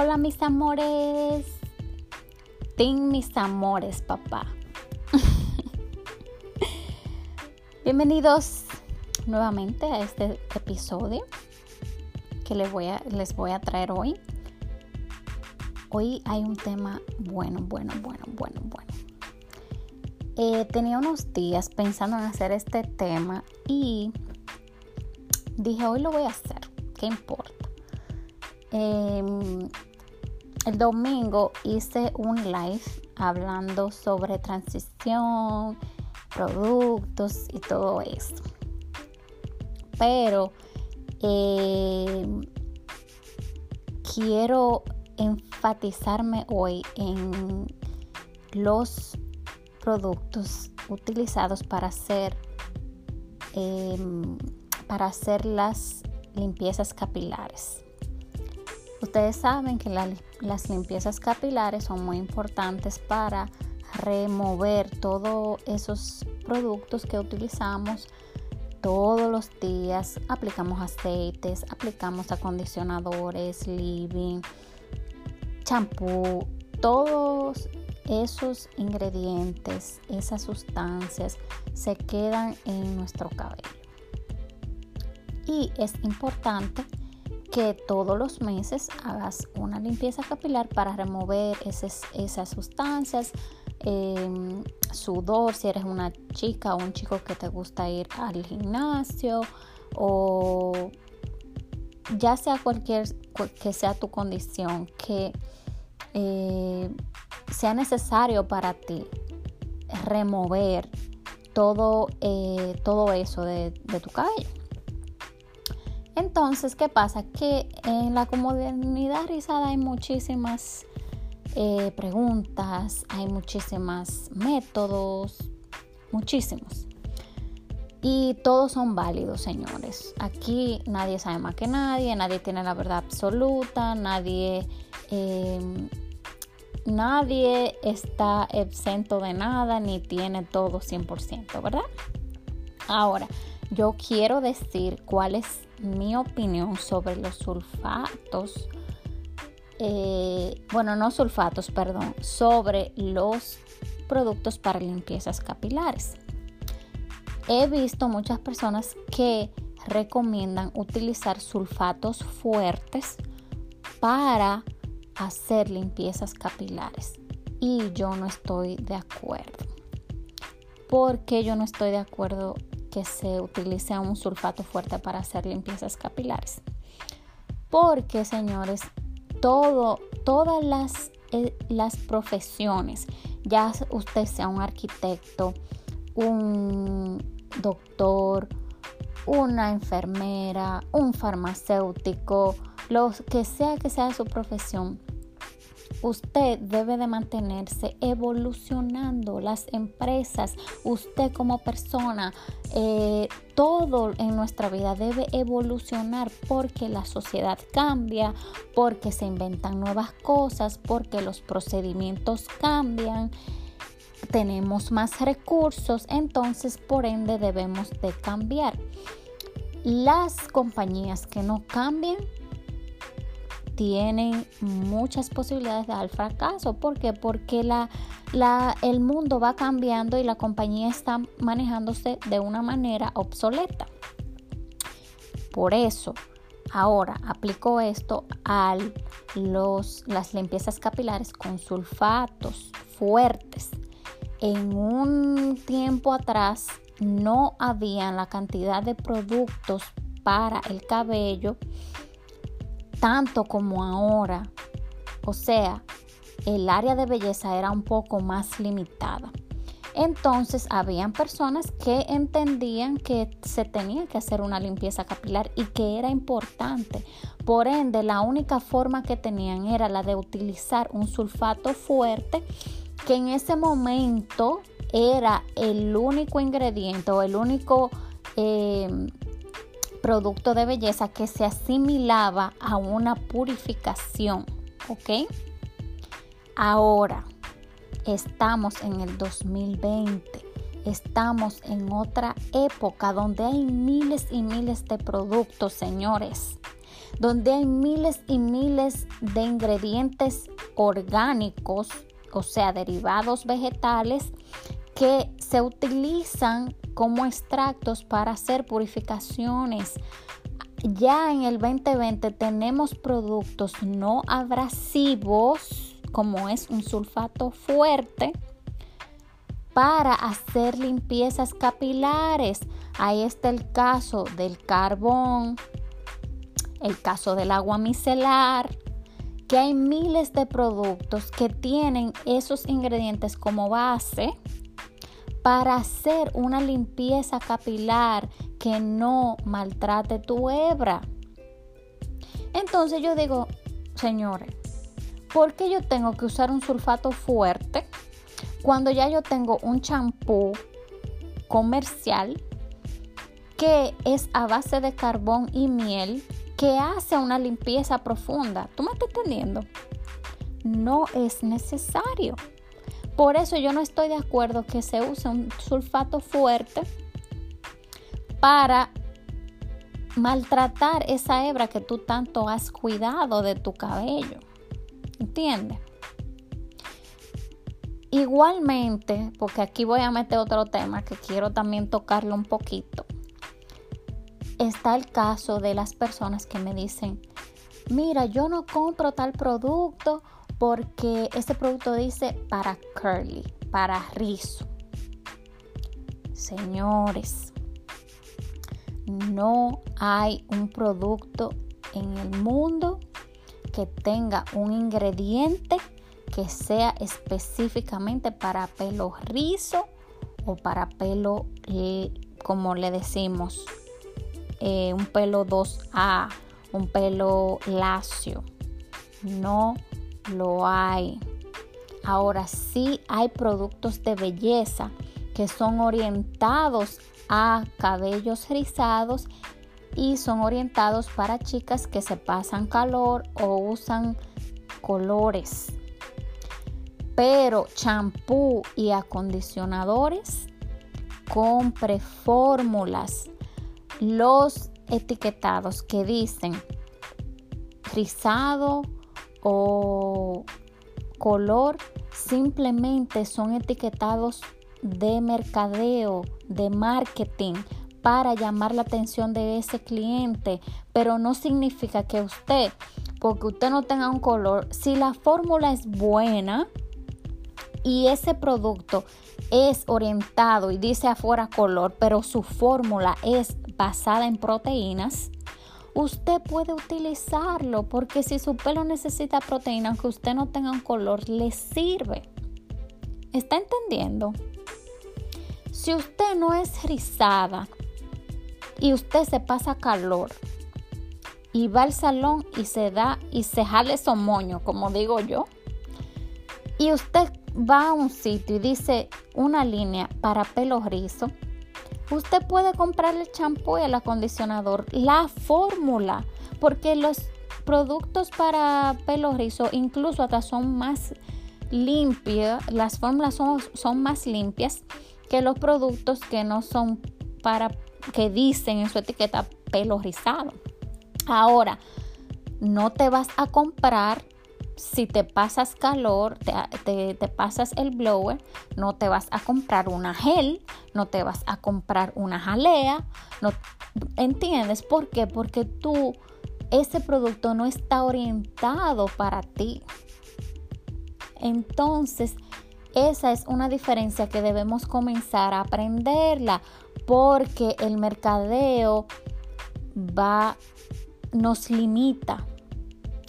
Hola mis amores. Ten mis amores, papá. Bienvenidos nuevamente a este episodio que les voy, a, les voy a traer hoy. Hoy hay un tema bueno, bueno, bueno, bueno, bueno. Eh, tenía unos días pensando en hacer este tema y dije, hoy lo voy a hacer. ¿Qué importa? Em, el domingo hice un live hablando sobre transición, productos y todo eso. Pero em, quiero enfatizarme hoy en los productos utilizados para hacer em, para hacer las limpiezas capilares. Ustedes saben que las limpiezas capilares son muy importantes para remover todos esos productos que utilizamos todos los días. Aplicamos aceites, aplicamos acondicionadores, living, champú, todos esos ingredientes, esas sustancias se quedan en nuestro cabello. Y es importante que todos los meses hagas una limpieza capilar para remover esas, esas sustancias, em, sudor, si eres una chica o un chico que te gusta ir al gimnasio o ya sea cualquier que sea tu condición, que eh, sea necesario para ti remover todo, eh, todo eso de tu cabello. Entonces, ¿qué pasa? Que en la comunidad rizada hay muchísimas eh, preguntas, hay muchísimos métodos, muchísimos. Y todos son válidos, señores. Aquí nadie sabe más que nadie, nadie tiene la verdad absoluta, nadie, em, nadie está exento de nada ni tiene todo 100%, ¿verdad? Ahora, yo quiero decir cuál es mi opinión sobre los sulfatos, eh, bueno, no sulfatos, perdón, sobre los productos para limpiezas capilares. He visto muchas personas que recomiendan utilizar sulfatos fuertes para hacer limpiezas capilares y yo no estoy de acuerdo. ¿Por qué yo no estoy de acuerdo se utilice un sulfato fuerte para hacer limpiezas capilares. Porque, señores, todo, todas las, eh, las profesiones, ya usted sea un arquitecto, un doctor, una enfermera, un farmacéutico, lo que sea que sea su profesión, Usted debe de mantenerse evolucionando, las empresas, usted como persona, eh, todo en nuestra vida debe evolucionar porque la sociedad cambia, porque se inventan nuevas cosas, porque los procedimientos cambian tenemos más recursos, entonces por ende debemos de cambiar. Las compañías que no cambian tienen muchas posibilidades de dar fracaso. ¿Por qué? Porque la, la, el mundo va cambiando y la compañía está manejándose de una manera obsoleta. Por eso, ahora aplico esto a las limpiezas capilares con sulfatos fuertes. En un tiempo atrás no había la cantidad de productos para el cabello tanto como ahora. O sea, el área de belleza era un poco más limitada. Entonces, habían personas que entendían que se tenía que hacer una limpieza capilar y que era importante. Por ende, la única forma que tenían era la de utilizar un sulfato fuerte que en ese momento era el único ingrediente o el único eh, producto de belleza que se asimilaba a una purificación, ¿ok? Ahora estamos en el 2020, estamos en otra época donde hay miles y miles de productos, señores. donde hay miles y miles de ingredientes orgánicos, o sea, derivados vegetales, que se utilizan como extractos para hacer purificaciones. Ya en el 2020 tenemos productos no abrasivos, como es un sulfato fuerte, para hacer limpiezas capilares. Ahí está el caso del carbón, el caso del agua micelar, que hay miles de productos que tienen esos ingredientes como base para hacer una limpieza capilar que no maltrate tu hebra. Entonces yo digo, señores, ¿por qué yo tengo que usar un sulfato fuerte cuando ya yo tengo un champú comercial que es a base de carbón y miel que hace una limpieza profunda. ¿Tú me estás entendiendo? No es necesario. Por eso yo no estoy de acuerdo que se use un sulfato fuerte para maltratar esa hebra que tú tanto has cuidado de tu cabello. ¿Entiendes? Igualmente, porque aquí voy a meter otro tema que quiero también tocarlo un poquito, está el caso de las personas que me dicen, mira, yo no compro tal producto porque ese producto dice para curly, para rizo. Señores, no hay un producto en el mundo que tenga un ingrediente que sea específicamente para pelo rizo o para pelo, eh, como le decimos, eh, un pelo 2A, un pelo lacio. No lo hay. Ahora sí hay productos de belleza que son orientados a cabellos rizados y son orientados para chicas que se pasan calor o usan colores pero champú y acondicionadores, compre fórmulas, los etiquetados que dicen rizado o color simplemente son etiquetados de mercadeo, de marketing para llamar la atención de ese cliente, pero no significa que usted, porque usted no tenga un color, si la fórmula es buena, y ese producto es orientado y dice afuera color, pero su fórmula es basada en proteínas, usted puede utilizarlo porque si su pelo necesita proteína, aunque usted no tenga un color, le sirve. ¿Está entendiendo? Si usted no es rizada y usted se pasa calor y va al salón y se da y se jale su moño, como digo yo, y usted va a un sitio y dice una línea para pelo rizo, usted puede comprar el champú y el acondicionador, la fórmula, porque los productos para pelo rizo incluso hasta son más limpias, las fórmulas son, son más limpias que los productos que no son para, que dicen en su etiqueta pelo rizado. Ahora, no te vas a comprar si te pasas calor, te, pasas el blower, no te vas a comprar una gel, no te vas a comprar una jalea, no, ¿entiendes? ¿Por qué? Porque tú, ese producto no está orientado para ti. Entonces, esa es una diferencia que debemos comenzar a aprenderla porque el mercadeo va, nos limita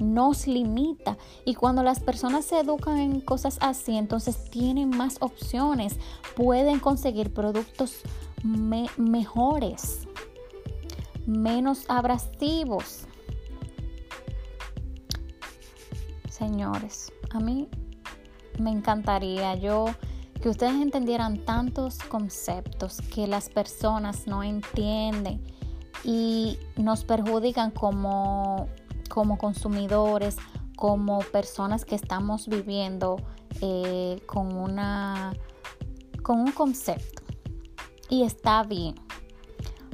nos limita. Y cuando las personas se educan en cosas así, entonces tienen más opciones, pueden conseguir productos mejores, menos abrasivos. Señores, a mí me encantaría yo que ustedes entendieran tantos conceptos que las personas no entienden y nos perjudican como como consumidores, como personas que estamos viviendo eh, con, una, con un concepto. Y está bien.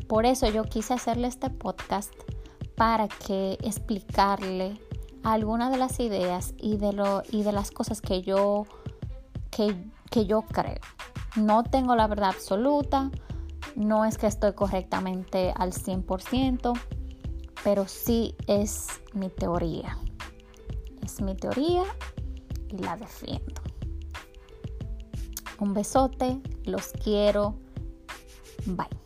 Por eso yo quise hacerle este podcast para que explicarle algunas de las ideas y de, lo, y de las cosas que yo, que, que yo creo. No tengo la verdad absoluta, no es que estoy correctamente al 100%, pero sí es mi teoría. Es mi teoría y la defiendo. Un besote, los quiero. Bye.